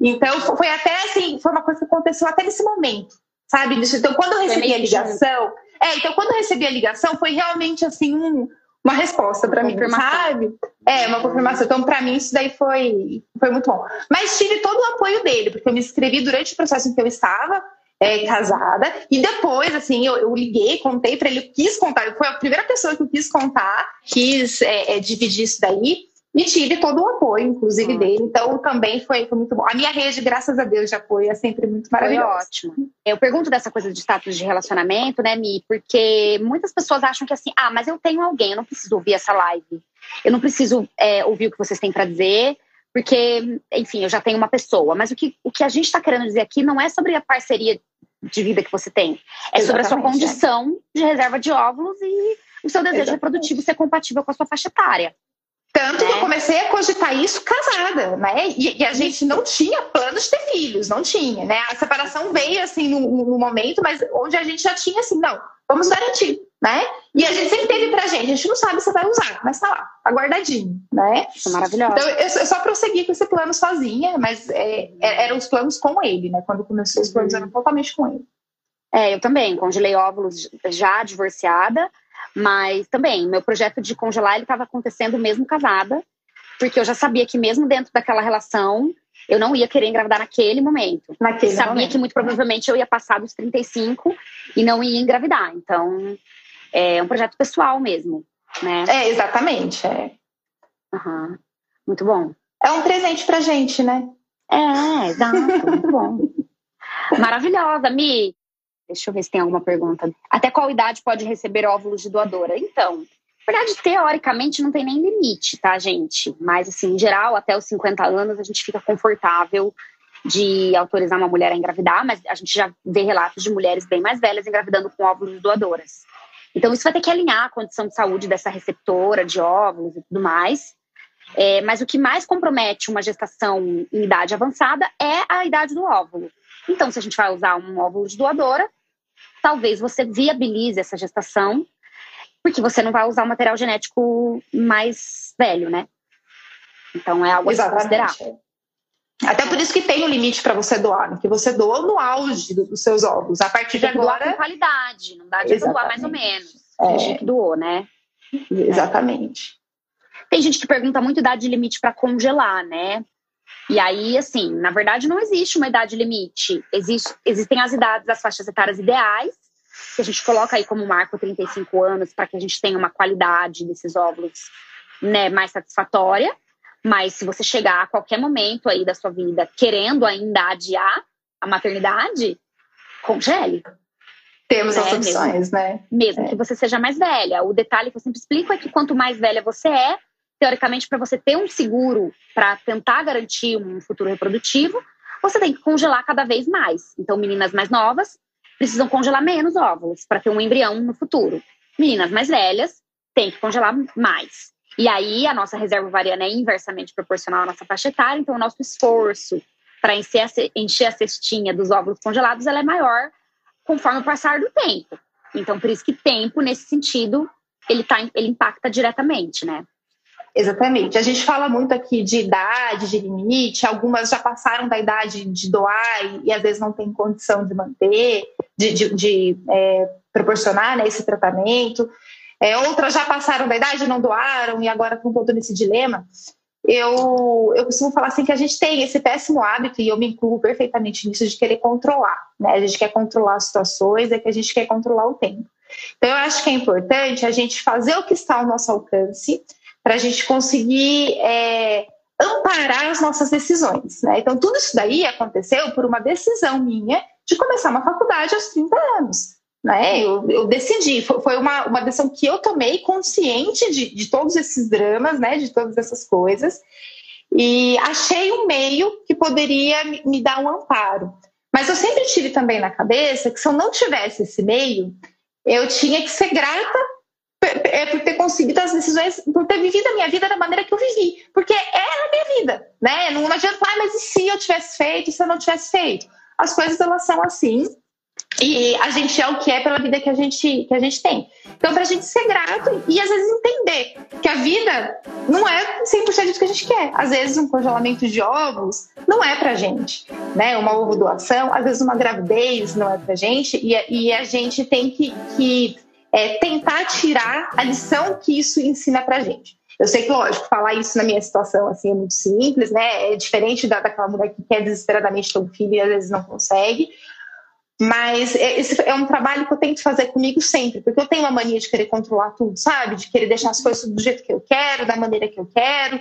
Então, foi até assim, foi uma coisa que aconteceu até nesse momento, sabe? Então, quando eu recebi a ligação. É, então, quando eu recebi a ligação, foi realmente assim, um, uma resposta para mim, sabe? É, uma confirmação. Então, para mim, isso daí foi, foi muito bom. Mas tive todo o apoio dele, porque eu me inscrevi durante o processo em que eu estava. É, casada, e depois, assim, eu, eu liguei, contei para ele, quis contar, foi a primeira pessoa que eu quis contar, quis é, é, dividir isso daí, e tive todo o apoio, inclusive, dele. Então, também foi, foi, muito bom. A minha rede, graças a Deus, de apoio é sempre muito maravilhosa. Foi ótimo. Eu pergunto dessa coisa de status de relacionamento, né, Mi? Porque muitas pessoas acham que assim, ah, mas eu tenho alguém, eu não preciso ouvir essa live. Eu não preciso é, ouvir o que vocês têm para dizer, porque, enfim, eu já tenho uma pessoa. Mas o que, o que a gente está querendo dizer aqui não é sobre a parceria de vida que você tem. É Exatamente, sobre a sua é. condição é. de reserva de óvulos e o seu desejo Exatamente. reprodutivo ser compatível com a sua faixa etária. Tanto que eu comecei a cogitar isso casada, né? E, e, a gente não tinha planos de ter filhos, não tinha, né? A separação veio assim no, no, momento, mas onde a gente já tinha assim, não, vamos garantir, né? E a gente sempre teve pra gente, a gente não sabe se vai usar, mas tá lá, tá guardadinho, né? Isso é maravilhoso. Então eu, eu, só prossegui com esse plano sozinha, mas é, é, eram os planos com ele, né? Quando começou os planos eram totalmente com ele. É, eu também, congelei óvulos já divorciada, mas também, meu projeto de congelar ele estava acontecendo mesmo casada, porque eu já sabia que mesmo dentro daquela relação, eu não ia querer engravidar naquele momento. Naquele sabia momento. que muito provavelmente eu ia passar dos 35 e não ia engravidar. Então, é um projeto pessoal mesmo, né? É, exatamente. É. Uhum. Muito bom. É um presente pra gente, né? É, exato. muito bom. [LAUGHS] Maravilhosa, Mi. Deixa eu ver se tem alguma pergunta. Até qual idade pode receber óvulos de doadora? Então, na verdade, teoricamente não tem nem limite, tá, gente? Mas, assim, em geral, até os 50 anos a gente fica confortável de autorizar uma mulher a engravidar, mas a gente já vê relatos de mulheres bem mais velhas engravidando com óvulos doadoras. Então, isso vai ter que alinhar a condição de saúde dessa receptora de óvulos e tudo mais. É, mas o que mais compromete uma gestação em idade avançada é a idade do óvulo. Então, se a gente vai usar um óvulo de doadora, talvez você viabilize essa gestação, porque você não vai usar o material genético mais velho, né? Então é algo Exatamente. a considerar. Até por isso que tem um limite para você doar, né? que você doa no auge dos seus ovos. A partir de agora. Doar com qualidade, não dá de Exatamente. doar mais ou menos. É. gente que doou, né? Exatamente. É. Tem gente que pergunta muito idade limite para congelar, né? E aí, assim, na verdade não existe uma idade limite. Existe, existem as idades, as faixas etárias ideais, que a gente coloca aí como marco 35 anos, para que a gente tenha uma qualidade desses óvulos né, mais satisfatória. Mas se você chegar a qualquer momento aí da sua vida querendo ainda adiar a maternidade, congele. Temos né? as opções, mesmo, né? Mesmo é. que você seja mais velha. O detalhe que eu sempre explico é que quanto mais velha você é, teoricamente, para você ter um seguro para tentar garantir um futuro reprodutivo, você tem que congelar cada vez mais. Então, meninas mais novas precisam congelar menos óvulos para ter um embrião no futuro. Meninas mais velhas têm que congelar mais. E aí, a nossa reserva ovariana é inversamente proporcional à nossa faixa etária, então o nosso esforço para encher a cestinha dos óvulos congelados ela é maior conforme o passar do tempo. Então, por isso que tempo, nesse sentido, ele, tá, ele impacta diretamente, né? Exatamente. A gente fala muito aqui de idade, de limite. Algumas já passaram da idade de doar e, e às vezes não tem condição de manter, de, de, de é, proporcionar né, esse tratamento. É, outras já passaram da idade, não doaram e agora estão todo nesse dilema eu, eu costumo falar assim que a gente tem esse péssimo hábito, e eu me incluo perfeitamente nisso, de querer controlar. Né? A gente quer controlar as situações, é que a gente quer controlar o tempo. Então, eu acho que é importante a gente fazer o que está ao nosso alcance para a gente conseguir é, amparar as nossas decisões. Né? Então, tudo isso daí aconteceu por uma decisão minha de começar uma faculdade aos 30 anos. Né? Eu, eu decidi, foi uma, uma decisão que eu tomei consciente de, de todos esses dramas, né? de todas essas coisas, e achei um meio que poderia me, me dar um amparo. Mas eu sempre tive também na cabeça que se eu não tivesse esse meio, eu tinha que ser grata é por ter conseguido as decisões, por ter vivido a minha vida da maneira que eu vivi, porque era a minha vida, né? Não adianta, ah, mas e se eu tivesse feito, se eu não tivesse feito? As coisas elas são assim, e a gente é o que é pela vida que a gente, que a gente tem. Então, para a gente ser grato e às vezes entender que a vida não é 100% do que a gente quer. Às vezes, um congelamento de ovos não é para gente, né? Uma ovo doação, às vezes, uma gravidez não é para gente e, e a gente tem que, que é, tentar tirar a lição que isso ensina para gente. Eu sei que, lógico, falar isso na minha situação assim é muito simples, né? É diferente da, daquela mulher que quer desesperadamente ter um filho e às vezes não consegue. Mas é, esse é um trabalho que eu tento fazer comigo sempre, porque eu tenho uma mania de querer controlar tudo, sabe? De querer deixar as coisas do jeito que eu quero, da maneira que eu quero.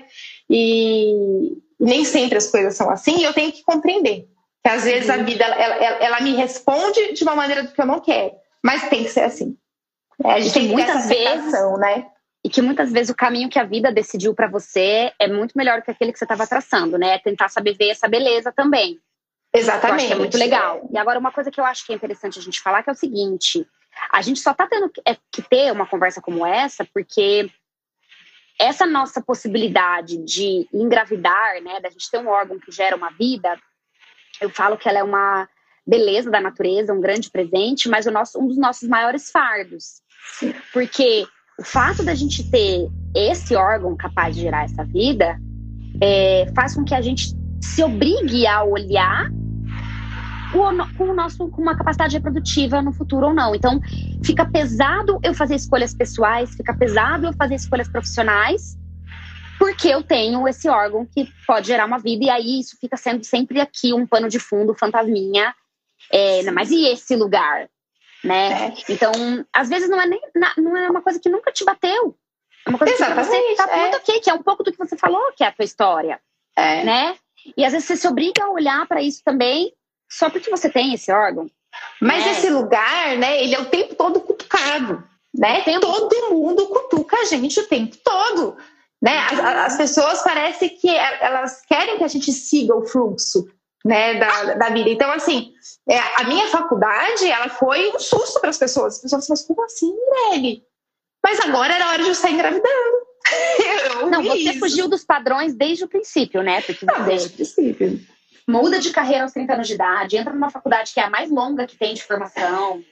E nem sempre as coisas são assim, e eu tenho que compreender. Que às vezes a uhum. vida ela, ela, ela me responde de uma maneira que eu não quero, mas tem que ser assim. É, a gente tem muitas vezes, né? E que muitas vezes o caminho que a vida decidiu para você é muito melhor que aquele que você estava traçando, né? É tentar saber ver essa beleza também. Exatamente. Eu acho é muito legal. E agora, uma coisa que eu acho que é interessante a gente falar que é o seguinte: a gente só tá tendo que é, ter uma conversa como essa porque essa nossa possibilidade de engravidar, né, da gente ter um órgão que gera uma vida, eu falo que ela é uma beleza da natureza, um grande presente, mas o nosso, um dos nossos maiores fardos. Porque o fato da gente ter esse órgão capaz de gerar essa vida é, faz com que a gente se obrigue a olhar com o nosso com uma capacidade reprodutiva no futuro ou não. Então, fica pesado eu fazer escolhas pessoais, fica pesado eu fazer escolhas profissionais, porque eu tenho esse órgão que pode gerar uma vida e aí isso fica sendo sempre aqui um pano de fundo, fantasminha. É, mas e esse lugar, né? É. Então, às vezes não é nem não é uma coisa que nunca te bateu. É uma coisa Exatamente, que você tá é. muito ok, que é um pouco do que você falou, que é a tua história, é. né? E às vezes você se obriga a olhar para isso também, só porque você tem esse órgão. Mas né? esse lugar, né, ele é o tempo todo cutucado, né? Tempo... Todo mundo cutuca a gente o tempo todo. Né? As, as, pessoas parece que elas querem que a gente siga o fluxo né, da, da vida. Então, assim, é, a minha faculdade ela foi um susto para as pessoas. As pessoas falam, como assim, Nelly? Mas agora era hora de eu sair engravidando. [LAUGHS] não, você isso. fugiu dos padrões desde o princípio, né? Porque não, desde o princípio. Muda de carreira aos 30 anos de idade, entra numa faculdade que é a mais longa que tem de formação.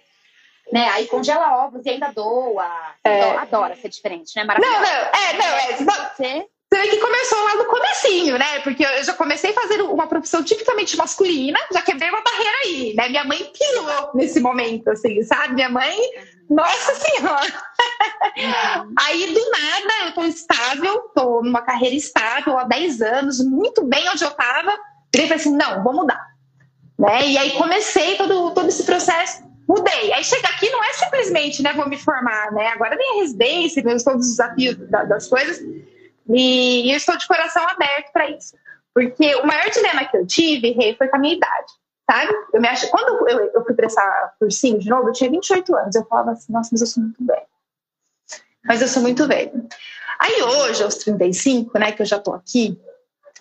Né? Aí congela ovos e ainda doa. É. Adora ser diferente, né? Maravilhoso. Não, não, é, não, é. Você... Você vê que começou lá no comecinho, né? Porque eu já comecei fazendo uma profissão tipicamente masculina, já quebrei uma barreira aí, né? Minha mãe pirou nesse momento, assim, sabe? Minha mãe, nossa senhora! Uhum. Aí, do nada, eu tô estável, tô numa carreira estável há 10 anos, muito bem onde eu tava. E falei assim, não, vou mudar. Né? E aí comecei todo, todo esse processo, mudei. Aí chega aqui, não é simplesmente, né, vou me formar, né? Agora vem a residência, vem todos os desafios das coisas e eu estou de coração aberto para isso. Porque o maior dilema que eu tive, Rei, foi com a minha idade. Sabe? Eu me acho, quando eu, eu fui prestar cursinho de novo, eu tinha 28 anos. Eu falava assim, nossa, mas eu sou muito velha. mas eu sou muito velha. Aí hoje, aos 35, né, que eu já tô aqui,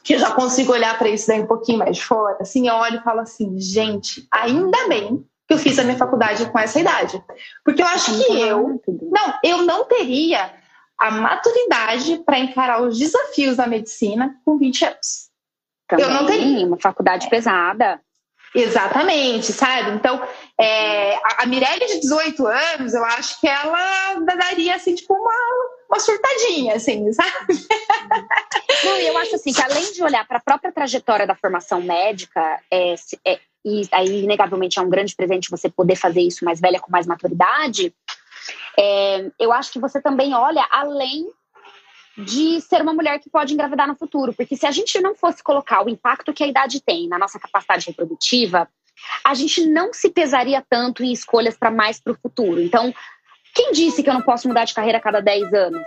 que eu já consigo olhar para isso daí um pouquinho mais de fora, assim, eu olho e falo assim, gente, ainda bem que eu fiz a minha faculdade com essa idade. Porque eu acho que eu, não, eu não teria a maturidade para encarar os desafios da medicina com 20 anos. Também, eu não teria. Uma faculdade pesada. Exatamente, sabe? Então, é, a, a Mirelle de 18 anos, eu acho que ela daria, assim, tipo, uma, uma surtadinha, assim, sabe? Não, eu acho assim, que além de olhar para a própria trajetória da formação médica, é, é, e aí, inegavelmente, é um grande presente você poder fazer isso mais velha, com mais maturidade, é, eu acho que você também olha além de ser uma mulher que pode engravidar no futuro. Porque se a gente não fosse colocar o impacto que a idade tem na nossa capacidade reprodutiva, a gente não se pesaria tanto em escolhas para mais para o futuro. Então, quem disse que eu não posso mudar de carreira a cada 10 anos?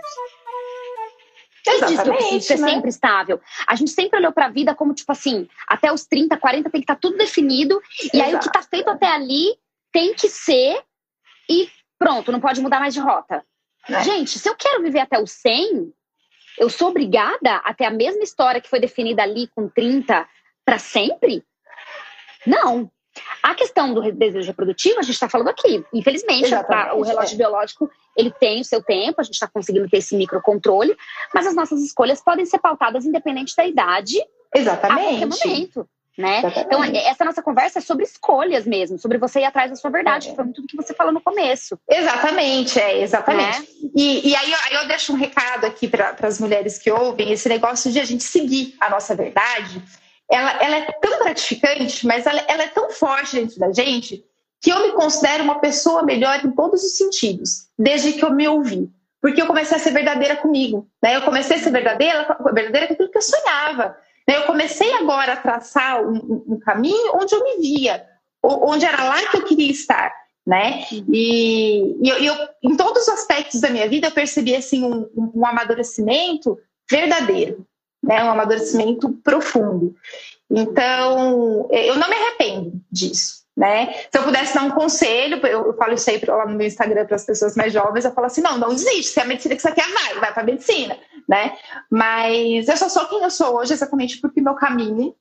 Quem disse que eu preciso ser né? sempre estável? A gente sempre olhou para a vida como, tipo assim, até os 30, 40 tem que estar tá tudo definido. Exato. E aí o que está feito até ali tem que ser e pronto, não pode mudar mais de rota. É. Gente, se eu quero viver até os 100, eu sou obrigada a ter a mesma história que foi definida ali com 30 para sempre? Não. A questão do desejo reprodutivo, a gente está falando aqui. Infelizmente, o relógio é. biológico ele tem o seu tempo, a gente está conseguindo ter esse microcontrole, mas as nossas escolhas podem ser pautadas independente da idade. Exatamente. A qualquer momento. Né? Então, essa nossa conversa é sobre escolhas mesmo, sobre você ir atrás da sua verdade, é. que foi muito do que você falou no começo. Exatamente, é, exatamente. Né? E, e aí, eu, aí, eu, deixo um recado aqui para as mulheres que ouvem: esse negócio de a gente seguir a nossa verdade, ela, ela é tão gratificante, mas ela, ela é tão forte dentro da gente que eu me considero uma pessoa melhor em todos os sentidos, desde que eu me ouvi. Porque eu comecei a ser verdadeira comigo. Né? Eu comecei a ser verdadeira, verdadeira com aquilo que eu sonhava. Eu comecei agora a traçar um, um, caminho onde eu me via, onde era lá que eu queria estar. Né? E, e eu, eu, em todos os aspectos da minha vida, eu percebi assim, um, um amadurecimento verdadeiro, né? um amadurecimento profundo. Então, eu não me arrependo disso. Né? Se eu pudesse dar um conselho, eu, falo sempre lá no meu Instagram para as pessoas mais jovens, eu falo assim: não, não desiste, se é a medicina que você quer, vai, vai para medicina, né? Mas eu só sou quem eu sou hoje exatamente porque meu caminho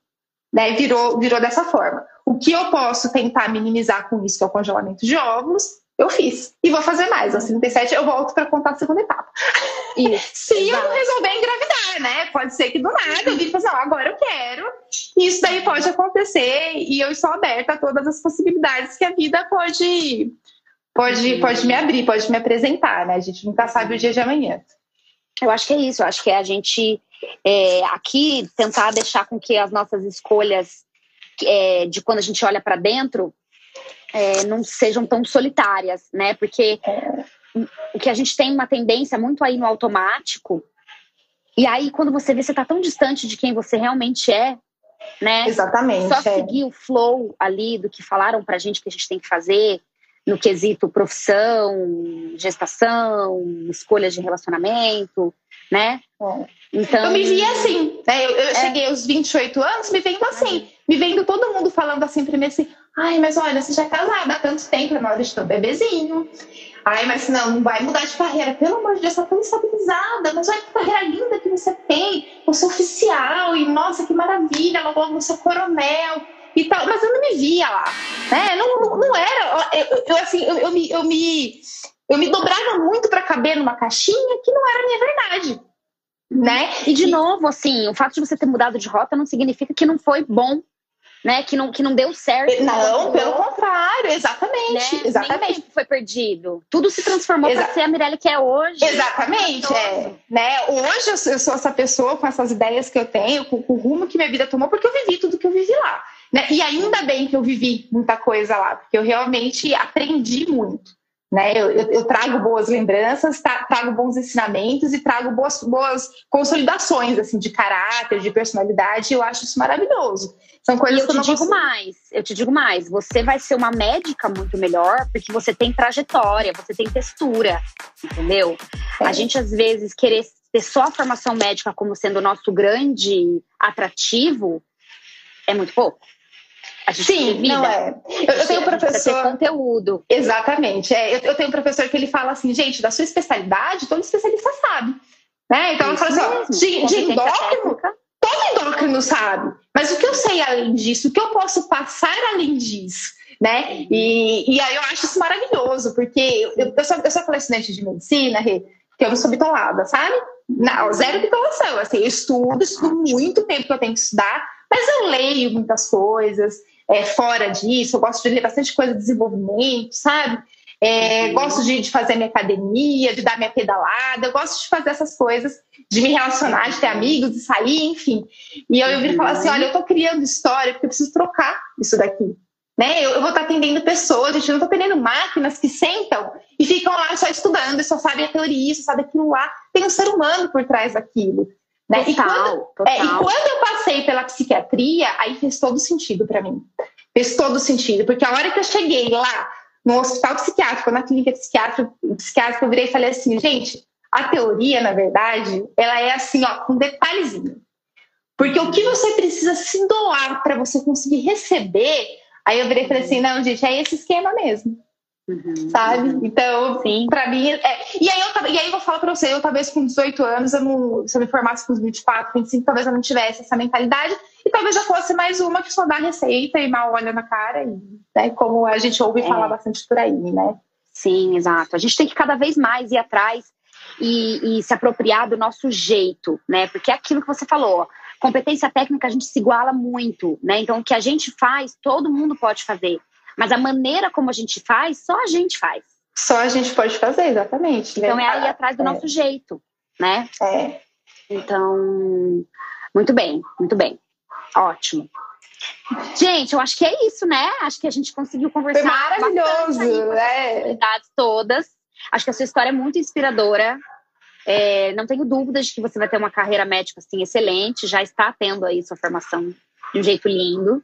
né, virou, virou dessa forma. O que eu posso tentar minimizar com isso, que é o congelamento de óvulos, eu fiz. E vou fazer mais. Aos 37 eu volto para contar a segunda etapa. Isso, [LAUGHS] Se eu não resolver engravidar, né? Pode ser que do nada eu vim e assim, agora eu quero. Isso daí pode acontecer e eu estou aberta a todas as possibilidades que a vida pode, pode, pode me abrir, pode me apresentar, né? A gente nunca sabe o dia de amanhã. Eu acho que é isso. Eu acho que é a gente é, aqui tentar deixar com que as nossas escolhas é, de quando a gente olha para dentro é, não sejam tão solitárias, né? Porque o que a gente tem uma tendência muito aí no automático. E aí, quando você vê, você tá tão distante de quem você realmente é, né? Exatamente. Só é. seguir o flow ali do que falaram pra gente que a gente tem que fazer no quesito profissão, gestação, escolhas de relacionamento, né? É. Então, eu me vi assim, né? Eu, eu é. cheguei aos 28 anos me vendo assim, me vendo todo mundo falando assim pra mim assim, ai, mas olha, você já é casada há tanto tempo, é na hora de ter um bebezinho. Ai, mas não, não vai mudar de carreira. Pelo amor de Deus, você tá tão estabilizada. Mas olha que carreira linda que você tem. Você é oficial e, nossa, que maravilha. Logo você é coronel e tal. Mas eu não me via lá. Né? Não, não, era. Eu, eu assim, eu, eu, me, eu, me, eu me dobrava muito para caber numa caixinha que não era a minha verdade. Né? E de novo, assim, o fato de você ter mudado de rota não significa que não foi bom né? Que não, que não deu certo. Não, pelo contrário, exatamente. Né? Exatamente. foi perdido. Tudo se transformou para ser a Mirelle que é hoje. Exatamente. É, né? Hoje eu sou essa pessoa com essas ideias que eu tenho, com, com o rumo que minha vida tomou, porque eu vivi tudo que eu vivi lá. Né? E ainda bem que eu vivi muita coisa lá, porque eu realmente aprendi muito. Né? Eu, eu, eu, trago boas lembranças, trago bons ensinamentos e trago boas, boas consolidações assim de caráter, de personalidade. E eu acho isso maravilhoso. São coisas eu que eu te digo consigo. mais. Eu te digo mais. Você vai ser uma médica muito melhor porque você tem trajetória, você tem textura, entendeu? É. A gente às vezes querer ter só a formação médica como sendo o nosso grande atrativo é muito pouco Sim, não é. Eu, eu tenho um professor. conteúdo. Exatamente. É, eu, eu, tenho um professor que ele fala assim, gente, da sua especialidade, todo especialista sabe. Né? Então, Isso ele fala assim, de, de endócrino, todo endócrino sabe. Mas o que eu sei além disso? O que eu posso passar além disso? Né? E, e aí eu acho isso maravilhoso, porque eu, eu, sou, eu sou estudante de medicina, que eu não sou bitolada, sabe? Não, zero bitolação. Assim, eu estudo, estudo muito tempo que eu tenho que estudar, mas eu leio muitas coisas é, fora disso, eu gosto de ler bastante coisa de desenvolvimento, sabe? É, uhum. Gosto de, de, fazer minha academia, de dar minha pedalada, eu gosto de fazer essas coisas, de me relacionar, de ter amigos, de sair, enfim. E eu, eu vim falar assim: olha, eu tô criando história porque eu preciso trocar isso daqui. Né? Eu, eu vou estar atendendo pessoas, gente, eu não estou atendendo máquinas que sentam e ficam lá só estudando, só sabem a teoria, só sabem aquilo lá. Tem um ser humano por trás daquilo. Né? Total, e, quando, total. É, e quando eu passei pela psiquiatria, aí fez todo sentido para mim. Fez todo sentido, porque a hora que eu cheguei lá no hospital psiquiátrico, na clínica psiquiátrica, psiquiátrica eu virei e falei assim, gente, a teoria, na verdade, ela é assim, ó, com um detalhezinho. Porque o que você precisa se doar para você conseguir receber, aí eu virei e falei assim, não, gente, é esse esquema mesmo. Uhum, sabe? Uhum. Então, Sim. pra mim. É... E, aí eu, e aí eu vou falar pra você, eu talvez com 18 anos, eu não, se eu me formasse com 24, 25, talvez eu não tivesse essa mentalidade. E talvez eu fosse mais uma que só dá receita e mal olha na cara, e, né, como a gente ouve é. falar bastante por aí, né? Sim, exato. A gente tem que cada vez mais ir atrás e, e se apropriar do nosso jeito, né? Porque é aquilo que você falou. Competência técnica a gente se iguala muito, né? Então o que a gente faz, todo mundo pode fazer. Mas a maneira como a gente faz, só a gente faz. Só a gente pode fazer, exatamente. Então né? é aí atrás do é. nosso jeito, né? É. Então, muito bem, muito bem. Ótimo. Gente, eu acho que é isso, né? Acho que a gente conseguiu conversar. Foi maravilhoso, né? todas. Acho que a sua história é muito inspiradora. É, não tenho dúvidas de que você vai ter uma carreira médica assim excelente. Já está tendo aí sua formação de um jeito lindo.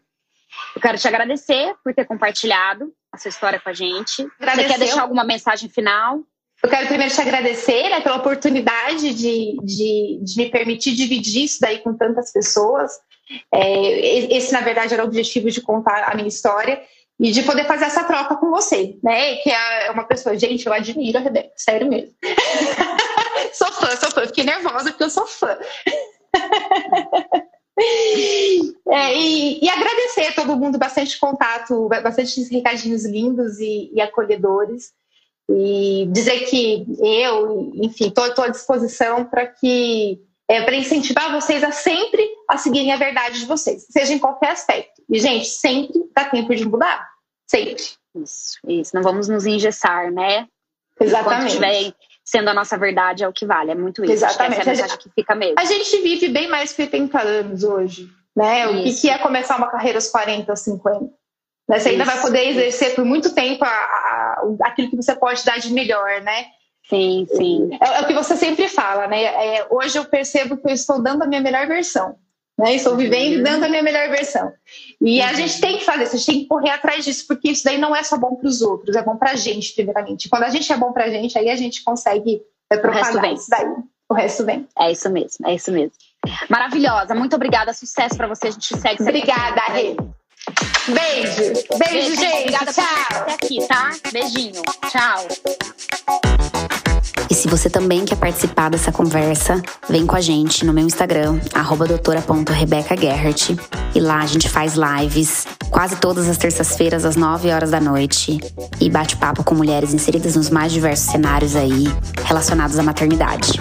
Eu quero te agradecer por ter compartilhado a sua história com a gente. Agradeceu. Você quer deixar alguma mensagem final? Eu quero primeiro te agradecer né, pela oportunidade de, de, de, me permitir dividir isso daí com tantas pessoas. É, esse, na verdade, era o objetivo de contar a minha história e de poder fazer essa troca com você, né? Que é uma pessoa, gente, eu admiro a Rebeca, sério mesmo. [LAUGHS] sou fã, sou fã. Fiquei nervosa porque eu sou fã. [LAUGHS] [LAUGHS] É, e, e, agradecer a todo mundo, bastante contato, bastante recadinhos lindos e, e acolhedores. E dizer que eu, enfim, estou à disposição para que é, para incentivar vocês a sempre a seguirem a verdade de vocês, seja em qualquer aspecto. E, gente, sempre dá tempo de mudar. Sempre. Isso, isso. Não vamos nos engessar, né? Exatamente. Enquanto sendo a nossa verdade é o que vale. É muito isso. Exatamente. Essa é a mensagem que fica mesmo. A gente vive bem mais que 80 anos hoje. Né? O que, é começar uma carreira aos 40, aos 50? Né? Você isso. ainda vai poder exercer por muito tempo a, a, aquilo que você pode dar de melhor, né? Sim, sim. É, é o que você sempre fala, né? É, hoje eu percebo que eu estou dando a minha melhor versão. Né? Estou vivendo e dando a minha melhor versão. E uhum. a gente tem que fazer isso, a gente tem que correr atrás disso, porque isso daí não é só bom para os outros, é bom para a gente, primeiramente. Quando a gente é bom para a gente, aí a gente consegue é, propagar o resto isso daí. O resto vem. É isso mesmo, é isso mesmo. Maravilhosa, muito obrigada, sucesso para você. A gente segue. Obrigada, Rê. Beijo. Beijo, Beijo gente. Obrigada Tchau. por aqui, tá? Beijinho. Tchau. Se você também quer participar dessa conversa, vem com a gente no meu Instagram, doutora.rebecagerhart. E lá a gente faz lives quase todas as terças-feiras, às 9 horas da noite. E bate papo com mulheres inseridas nos mais diversos cenários aí, relacionados à maternidade.